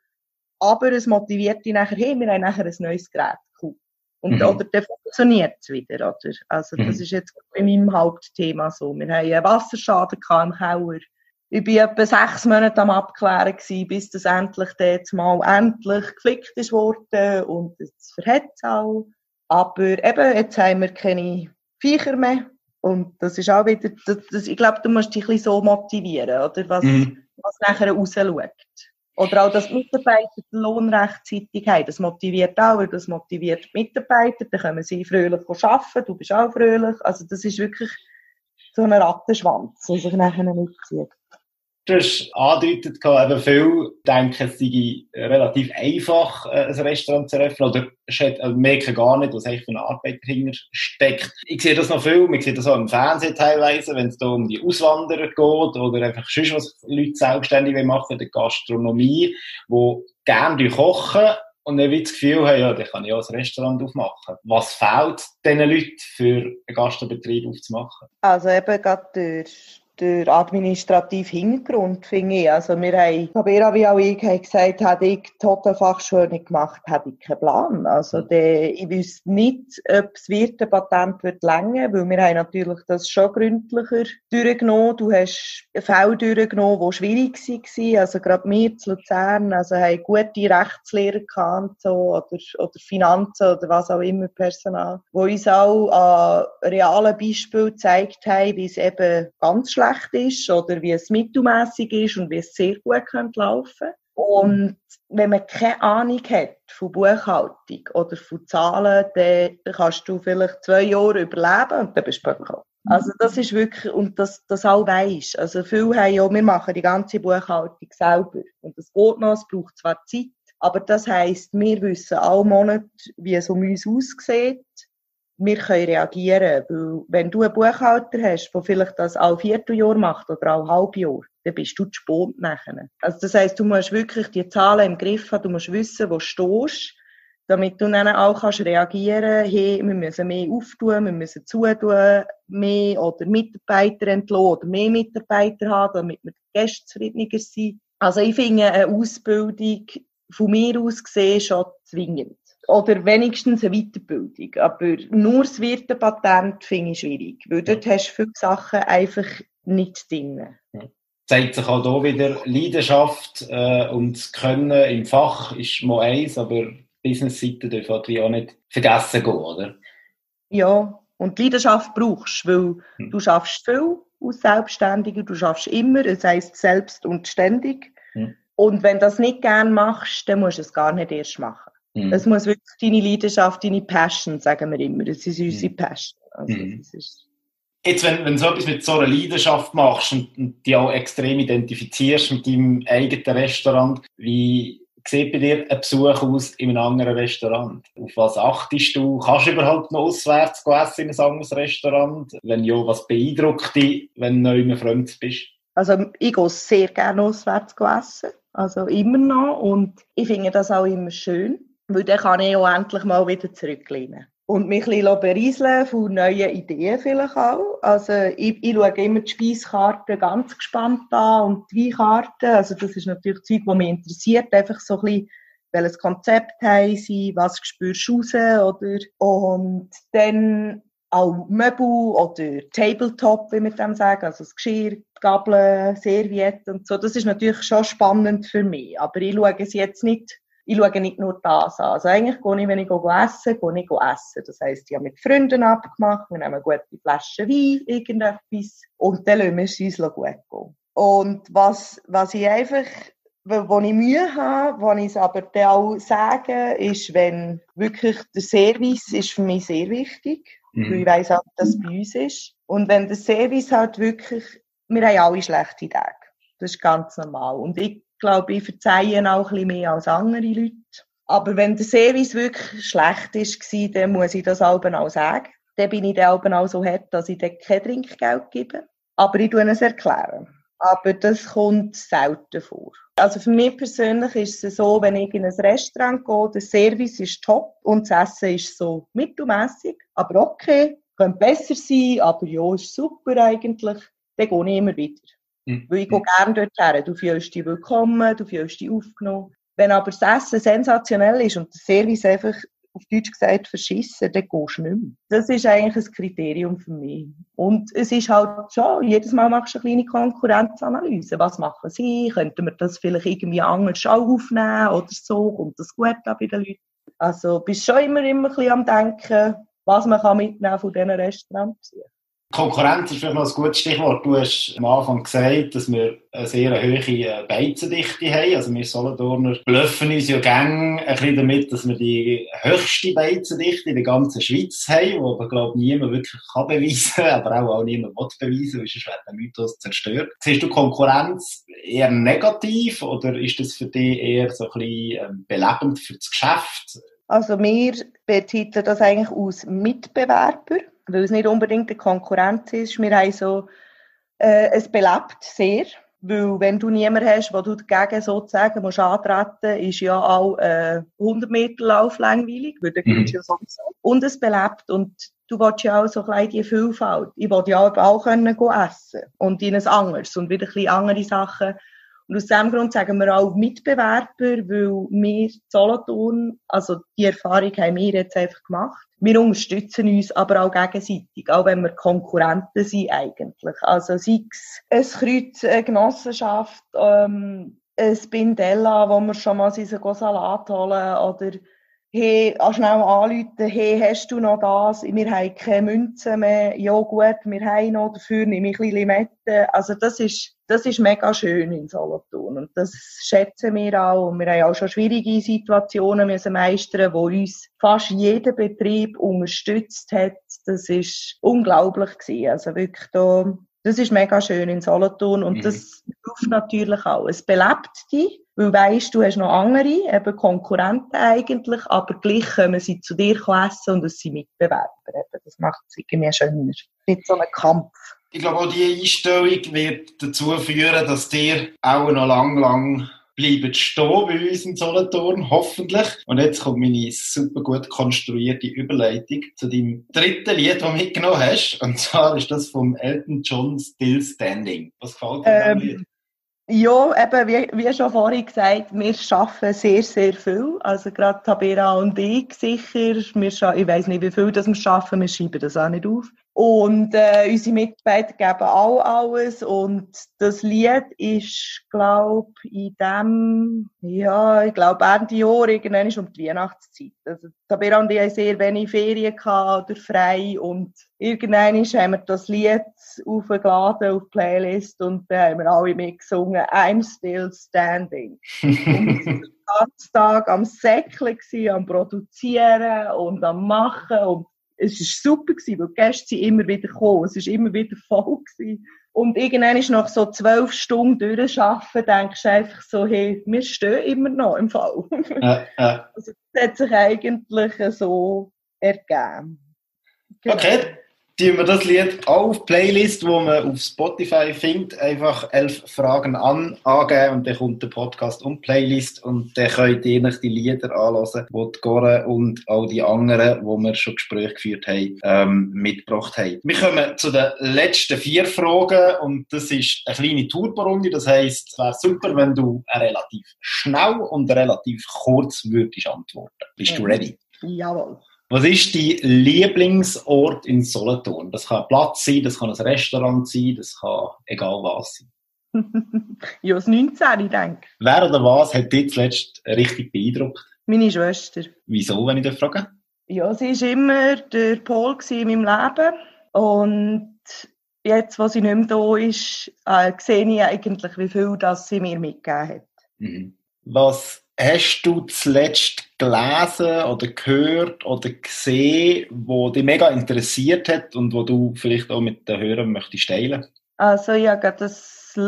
aber es motiviert dich nachher, hey, wir haben nachher ein neues Gerät. Und, mhm. oder dann funktioniert es wieder, oder? Also, das mhm. ist jetzt in meinem Hauptthema so. Wir haben einen Wasserschaden im Keller. Ich war etwa sechs Monate am Abklären gewesen, bis das endlich jetzt mal endlich geflickt ist worden und es verhetzt auch. Aber eben, jetzt haben wir keine Viecher mehr. Und das ist auch wieder, das, das, ich glaube, du musst dich ein bisschen so motivieren, oder? Was, mhm. was nachher rausschaut. Oder auch, dass Mitarbeiter den Lohn rechtzeitig haben. Das motiviert auch, weil das motiviert die Mitarbeiter. Dann können sie fröhlich arbeiten, du bist auch fröhlich. Also das ist wirklich so ein Rattenschwanz, der sich nachher mitzieht. Du hast angedeutet, eben viele denken, es sei relativ einfach, äh, ein Restaurant zu eröffnen, oder also merken gar nicht, was eigentlich für eine Arbeit dahinter steckt. Ich sehe das noch viel, man sieht das auch im Fernsehen teilweise, wenn es da um die Auswanderer geht, oder einfach sonst was Leute selbstständig machen, der Gastronomie, wo gerne kochen, und dann wird das Gefühl haben, ja, dann kann ich auch ein Restaurant aufmachen. Was fehlt diesen Leuten für einen Gastbetrieb aufzumachen? Also eben gerade durch der administrative Hintergrund, finde ich. Also wir haben, Tabera wie auch ich, haben gesagt, hätte ich die Hotelfachschule nicht gemacht, hätte ich keinen Plan. Also mhm. de, ich wüsste nicht, ob das Wirtepatent wird länger, weil wir haben natürlich das schon gründlicher durchgenommen. Du hast Fälle durchgenommen, die schwierig waren. Also gerade wir zu Luzern, also haben gute Rechtslehrer gehabt, so, oder, oder Finanzen oder was auch immer, Personal, wo uns auch an realen Beispielen gezeigt haben, wie es eben ganz schlecht schlecht ist oder wie es mittelmäßig ist und wie es sehr gut könnte laufen. Und wenn man keine Ahnung hat von Buchhaltung oder von Zahlen, dann kannst du vielleicht zwei Jahre überleben und dann bist du bankrott. Also das ist wirklich, und das, das auch weisst. Also viele haben ja, wir machen die ganze Buchhaltung selber. Und das geht noch, es braucht zwar Zeit, aber das heisst, wir wissen alle Monate, wie es um uns aussieht wir können reagieren. Weil wenn du einen Buchhalter hast, der vielleicht das auch Vierteljahr macht oder auch Halbjahr, dann bist du zu spät nachher. Also das heisst, du musst wirklich die Zahlen im Griff haben, du musst wissen, wo du stehst, damit du dann auch kannst reagieren hey, wir müssen mehr auftun, wir müssen zutun, mehr oder Mitarbeiter entlassen oder mehr Mitarbeiter haben, damit wir Gäste zufriedeniger sind. Also ich finde eine Ausbildung von mir aus gesehen schon zwingend oder wenigstens eine Weiterbildung. Aber nur das Wirtepatent finde ich schwierig, weil dort hast du viele Sachen einfach nicht drin. Ja. Zeigt sich auch hier wieder Leidenschaft äh, und das Können im Fach ist mal eins, aber Business-Seite darf halt auch nicht vergessen gehen, oder? Ja, und Leidenschaft brauchst, weil hm. du schaffst viel als Selbstständiger, du schaffst immer, das heisst selbst und ständig. Hm. Und wenn du das nicht gerne machst, dann musst du es gar nicht erst machen. Mhm. Es muss wirklich deine Leidenschaft, deine Passion, sagen wir immer. Das ist unsere mhm. Passion. Also, mhm. ist Jetzt, wenn, wenn du so etwas mit so einer Leidenschaft machst und, und die auch extrem identifizierst mit deinem eigenen Restaurant, wie sieht bei dir ein Besuch aus in einem anderen Restaurant? Auf was achtest du? Kannst du überhaupt noch auswärts essen in ein anderes Restaurant? Wenn ja, was beeindruckt dich, wenn du neu in fremd bist? Also ich gehe sehr gerne auswärts essen. Also immer noch. Und ich finde das auch immer schön. Weil dann kann ich auch endlich mal wieder zurücklehnen. Und mich ein bisschen berieseln von neuen Ideen vielleicht auch. Also ich, ich schaue immer die Speiskarte ganz gespannt an und die Weinkarte. Also das ist natürlich Zeug, das mich interessiert. Einfach so ein bisschen, welches Konzept haben sie, was spürst du raus, oder? Und dann auch Möbel oder Tabletop, wie wir dem sagen, also das Geschirr, Gabeln, Servietten und so. Das ist natürlich schon spannend für mich. Aber ich schaue es jetzt nicht ich schaue nicht nur das an. Also eigentlich gehe ich, wenn ich essen gehe ich essen. Das heisst, ich habe mit Freunden abgemacht, wir nehmen eine gute Flasche Wein, irgendetwas, und dann lassen wir es uns gut gehen. Und was, was ich einfach, wo ich Mühe habe, wo ich es aber dann auch sage, ist, wenn wirklich der Service ist für mich sehr wichtig, mhm. weil ich weiss auch, dass es bei uns ist. Und wenn der Service halt wirklich, wir haben alle schlechte Tage. Das ist ganz normal. Und ich glaube, ich verzeihe auch ein bisschen mehr als andere Leute. Aber wenn der Service wirklich schlecht war, dann muss ich das auch sagen. Dann bin ich dann auch so hart, dass ich dann kein Trinkgeld gebe. Aber ich tue es erklären. Aber das kommt selten vor. Also für mich persönlich ist es so, wenn ich in ein Restaurant gehe, der Service ist top und das Essen ist so mittelmäßig, aber okay, könnte besser sein, aber ja, ist super eigentlich, dann gehe ich immer wieder. Mhm. Weil ich gehe gerne dort her. Du fühlst dich willkommen, du fühlst dich aufgenommen. Wenn aber das Essen sensationell ist und der Service einfach auf Deutsch gesagt verschissen, dann gehst du nicht mehr. Das ist eigentlich ein Kriterium für mich. Und es ist halt schon, jedes Mal machst du eine kleine Konkurrenzanalyse. Was machen sie? Könnten wir das vielleicht irgendwie anders aufnehmen oder so? Kommt das gut an bei den Leuten? Also bist schon immer, immer ein bisschen am Denken, was man kann mitnehmen von diesen Restaurants. Konkurrenz ist vielleicht noch ein gutes Stichwort. Du hast am Anfang gesagt, dass wir eine sehr hohe äh, Beizendichte haben. Also wir Solothurner blöffen uns ja gerne ein bisschen damit, dass wir die höchste Beizendichte in der ganzen Schweiz haben, wo aber, glaube ich, niemand wirklich kann beweisen kann, aber auch, auch niemand will beweisen, weil sonst wird der Mythos zerstört. Siehst du Konkurrenz eher negativ oder ist das für dich eher so ein bisschen ähm, belebend für das Geschäft? Also wir betiteln das eigentlich aus Mitbewerber weil es nicht unbedingt eine Konkurrenz ist. Wir haben so, äh, es belebt sehr, weil wenn du niemanden hast, wo du dagegen sozusagen musst antreten, ist ja auch äh, 100 Meter Lauf langweilig, weil dann mhm. ja sowieso. Und es belebt und du willst ja auch so ein die Vielfalt. Ich will ja auch können essen und in ein anderes und wieder ein bisschen andere Sachen und aus diesem Grund sagen wir auch Mitbewerber, weil wir Solothurn, also die Erfahrung haben wir jetzt einfach gemacht. Wir unterstützen uns aber auch gegenseitig, auch wenn wir Konkurrenten sind eigentlich. Also sei es ein Kreuz, eine Genossenschaft, ähm, ein Bindella, wo wir schon mal unseren Salat holen oder hey, schnell anrufen, hey, hast du noch das? Wir haben keine Münzen mehr. Ja gut, wir haben noch, dafür nehme ich ein bisschen. Also das ist, das ist mega schön in Solothurn und das schätzen wir auch. Und wir haben auch schon schwierige Situationen müssen meistern, wo uns fast jeder Betrieb unterstützt hat. Das ist unglaublich gewesen. Also wirklich da, das ist mega schön in Solothurn und mhm. das hilft natürlich auch. Es belebt dich weil weisst, du hast noch andere, eben Konkurrenten eigentlich, aber gleich kommen sie zu dir essen und es sind Mitbewerber. Eben. Das macht es irgendwie schöner. Nicht so ein Kampf. Ich glaube, auch diese Einstellung wird dazu führen, dass dir auch noch lang, lang bleiben stehen bei uns in Solothurn, hoffentlich. Und jetzt kommt meine super gut konstruierte Überleitung zu deinem dritten Lied, das du mitgenommen hast. Und zwar ist das vom Elton John Still Standing. Was gefällt dir ähm, ja, eben, wie, wie schon vorhin gesagt, wir arbeiten sehr, sehr viel. Also gerade Tabera und ich sicher. Wir, ich weiß nicht, wie viel das wir arbeiten, wir schreiben das auch nicht auf. Und äh, unsere Mitarbeiter geben auch alles. Und das Lied ist, glaube in dem, ja, ich glaube, Ende Jahr, irgendwann ist um die Weihnachtszeit. Also, Tabera und ich haben sehr wenig Ferien gehabt oder frei. Und irgendwann haben wir das Lied aufgeladen auf die Playlist und dann haben wir alle mitgesungen, I'm still standing. und den ganzen Tag am Säckeln, am Produzieren und am Machen und es war super, gewesen, weil die Gäste sind immer wieder gekommen. Es war immer wieder voll. Gewesen. Und irgendwann ist nach so zwölf Stunden durcharbeiten, denkst du einfach so, hey, wir stehen immer noch im Fall. Äh, [LAUGHS] äh. Also, das hat sich eigentlich so ergeben. Genau. Okay, tun wir das Lied auf Playlist, wo man auf Spotify findet, einfach elf Fragen an, angeben und dann kommt der Podcast und Playlist und dann könnt ihr euch die Lieder anhören, die die Gore und all die anderen, wo wir schon Gespräche geführt haben, ähm, mitgebracht haben. Wir kommen zu den letzten vier Fragen und das ist eine kleine Turborunde, das heisst, es wäre super, wenn du relativ schnell und relativ kurz würdest antworten. Bist du ready? Jawohl. Was ist dein Lieblingsort in Solothurn? Das kann ein Platz sein, das kann ein Restaurant sein, das kann egal was sein. [LAUGHS] ja, das 19, ich denke. Wer oder was hat dich zuletzt richtig beeindruckt? Meine Schwester. Wieso, wenn ich das frage? Ja, sie war immer der Pol in meinem Leben. Und jetzt, wo sie nicht mehr da ist, äh, sehe ich eigentlich, wie viel das sie mir mitgegeben hat. Mhm. Was hast du zuletzt gelesen oder gehört oder gesehen, wo dich mega interessiert hat und wo du vielleicht auch mit den Hörern möchtest teilen? Also ich habe gerade ein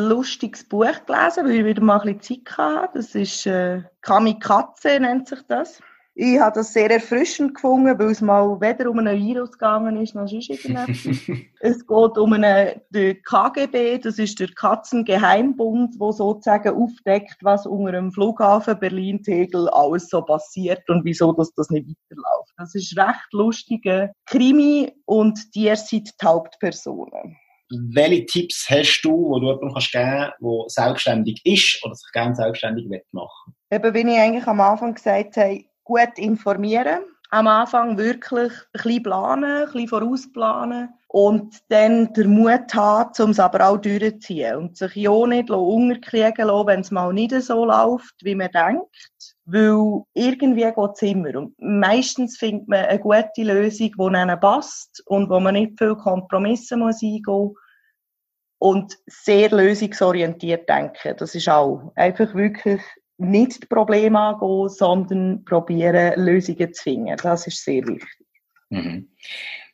lustiges Buch gelesen, weil ich wieder mal ein bisschen Zeit hatte. Das ist äh, Kamikaze, nennt sich das. Ich habe das sehr erfrischend gefunden, weil es mal weder um einen Virus gegangen ist, noch sonst irgendetwas. [LAUGHS] es geht um einen, den KGB, das ist der Katzengeheimbund, wo sozusagen aufdeckt, was unter dem Flughafen Berlin-Tegel alles so passiert und wieso das, das nicht weiterläuft. Das ist recht lustige Krimi und die sind die Hauptpersonen. Welche Tipps hast du, die du jemandem kannst geben kannst, der selbstständig ist oder sich gerne selbstständig machen? Eben, wie ich eigentlich am Anfang gesagt habe, gut informieren. Am Anfang wirklich ein bisschen planen, ein bisschen vorausplanen und dann den Mut haben, um es aber auch durchzuziehen und sich ja nicht unterkriegen lassen, wenn es mal nicht so läuft, wie man denkt. Weil irgendwie geht es immer. Und meistens findet man eine gute Lösung, die einem passt und wo man nicht viel Kompromisse muss eingehen muss. Und sehr lösungsorientiert denken. Das ist auch einfach wirklich nicht das Problem angehen, sondern probieren, Lösungen zu finden. Das ist sehr wichtig. Mhm.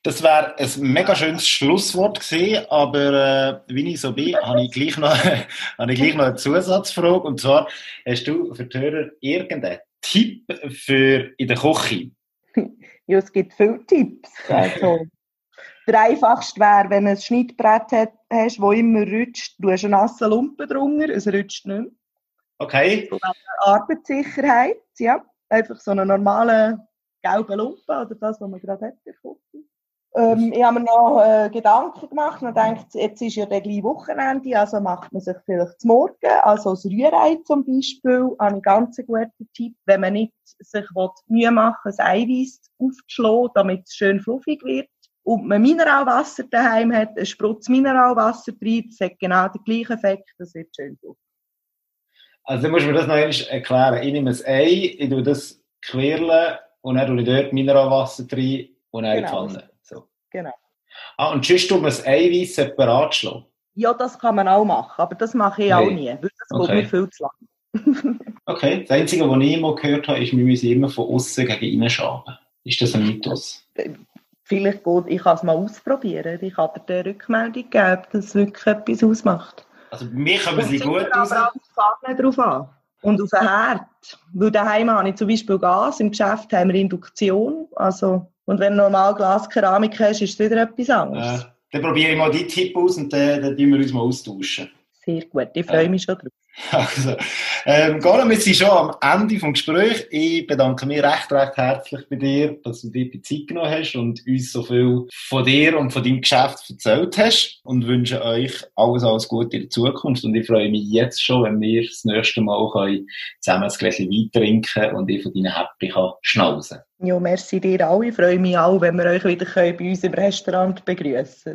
Das wäre ein mega schönes Schlusswort gewesen, aber äh, wie ich so bin, habe ich, gleich noch, [LAUGHS] habe ich gleich noch eine Zusatzfrage. Und zwar, hast du für die Hörer irgendeinen Tipp für in der Küche? [LAUGHS] Ja, es gibt viele Tipps. Also, [LAUGHS] der einfachste wäre, wenn du ein Schnittbrett hast, das immer rutscht, du hast einen nassen Lumpen drunter, es rutscht nicht mehr. Okay. Arbeitssicherheit, ja. Einfach so einen normalen gelben Lumpen oder das, was man gerade hat. Ähm, ich habe mir noch äh, Gedanken gemacht und denkt, jetzt ist ja der gleiche Wochenende, also macht man sich vielleicht zum Morgen, also das Rührei zum Beispiel, ich ganz guten Tipp, wenn man nicht sich Mühe machen will, ein Eiweiß aufzuschlagen, damit es schön fluffig wird und man Mineralwasser daheim hat, ein Sprutz Mineralwasser drin, das hat genau den gleichen Effekt, das wird schön fluffig. Also, dann musst du mir das noch einmal erklären. Ich nehme ein Ei, ich tue das quirlen und dann tue ich dort Mineralwasser drin und dann genau. Pfanne. So. Genau. Ah, und sonst tun wir das Eiweiß separat schlagen? Ja, das kann man auch machen, aber das mache ich nee. auch nie, weil das okay. geht mir viel zu lang. [LAUGHS] okay, das Einzige, was ich immer gehört habe, ist, wir müssen immer von außen gegen innen schaben. Ist das ein Mythos? Vielleicht gut, ich kann es mal ausprobieren. Ich kann dir eine Rückmeldung geben, dass es wirklich etwas ausmacht. Also mir kommen sie gut raus. Aber auch die drauf an. Und auf den Herd. Weil daheim habe ich zum Beispiel Gas, im Geschäft haben wir Induktion. Also, und wenn du normal Glaskeramik hast, ist es wieder etwas anderes. Äh, dann probiere ich mal die Tipp aus und dann, dann wir uns mal austauschen. Sehr gut, ich freue mich schon drauf. [LAUGHS] Also, ähm, Goran, wir sind schon am Ende des Gesprächs. Ich bedanke mich recht, recht herzlich bei dir, dass du dir die Zeit genommen hast und uns so viel von dir und von deinem Geschäft erzählt hast und wünsche euch alles, alles Gute in der Zukunft. Und ich freue mich jetzt schon, wenn wir das nächste Mal zusammen ein Gläschen Wein trinken und ich von deinen Happy kann schnauzen Ja, merci dir auch. Ich freue mich auch, wenn wir euch wieder bei uns im Restaurant begrüßen